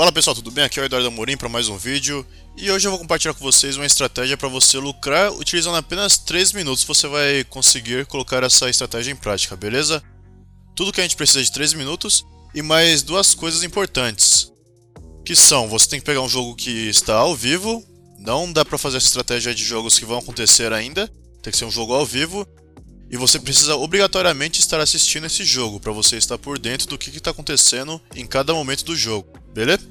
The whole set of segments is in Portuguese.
Fala pessoal, tudo bem? Aqui é o Eduardo Amorim para mais um vídeo. E hoje eu vou compartilhar com vocês uma estratégia para você lucrar utilizando apenas 3 minutos. Você vai conseguir colocar essa estratégia em prática, beleza? Tudo que a gente precisa de 3 minutos e mais duas coisas importantes que são, você tem que pegar um jogo que está ao vivo. Não dá para fazer essa estratégia de jogos que vão acontecer ainda. Tem que ser um jogo ao vivo e você precisa obrigatoriamente estar assistindo esse jogo para você estar por dentro do que está acontecendo em cada momento do jogo, beleza?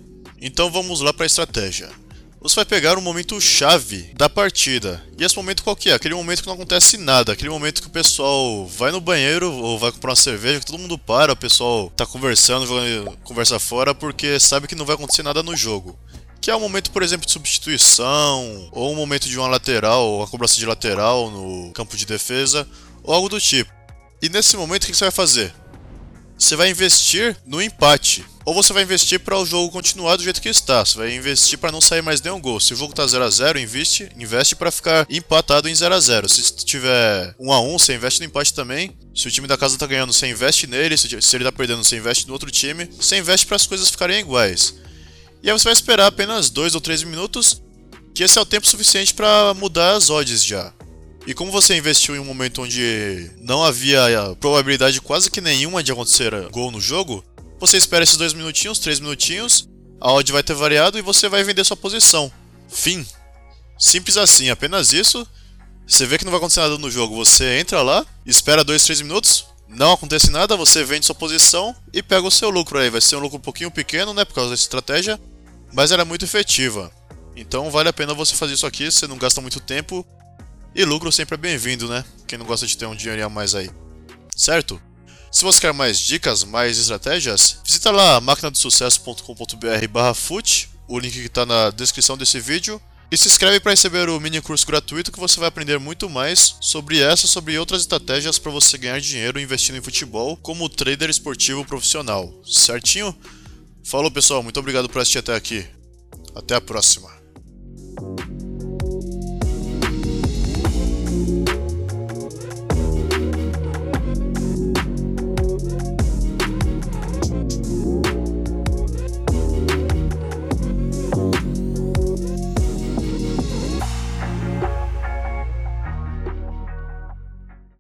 Então vamos lá para a estratégia. Você vai pegar um momento chave da partida. E esse momento qual que é? Aquele momento que não acontece nada, aquele momento que o pessoal vai no banheiro ou vai comprar uma cerveja, que todo mundo para, o pessoal tá conversando, jogando conversa fora, porque sabe que não vai acontecer nada no jogo. Que é um momento, por exemplo, de substituição, ou um momento de uma lateral, ou a cobrança de lateral no campo de defesa, ou algo do tipo. E nesse momento, o que você vai fazer? Você vai investir no empate. Ou você vai investir para o jogo continuar do jeito que está. Você vai investir para não sair mais nenhum gol. Se o jogo está 0 a 0 investe, investe para ficar empatado em 0 a 0 Se tiver 1 a 1 você investe no empate também. Se o time da casa está ganhando, você investe nele. Se ele está perdendo, você investe no outro time. Você investe para as coisas ficarem iguais. E aí você vai esperar apenas 2 ou 3 minutos, que esse é o tempo suficiente para mudar as odds já. E como você investiu em um momento onde não havia probabilidade quase que nenhuma de acontecer gol no jogo, você espera esses dois minutinhos, três minutinhos, a odd vai ter variado e você vai vender sua posição. Fim. Simples assim, apenas isso. Você vê que não vai acontecer nada no jogo, você entra lá, espera dois, três minutos, não acontece nada, você vende sua posição e pega o seu lucro aí. Vai ser um lucro um pouquinho pequeno, né, por causa dessa estratégia, mas ela é muito efetiva. Então vale a pena você fazer isso aqui, você não gasta muito tempo e lucro sempre é bem-vindo, né? Quem não gosta de ter um dinheirinho a mais aí. Certo? Se você quer mais dicas, mais estratégias, visita lá maquinadosucesso.com.br barra fut, o link que está na descrição desse vídeo. E se inscreve para receber o mini curso gratuito que você vai aprender muito mais sobre essa e sobre outras estratégias para você ganhar dinheiro investindo em futebol como trader esportivo profissional. Certinho? Falou pessoal, muito obrigado por assistir até aqui. Até a próxima.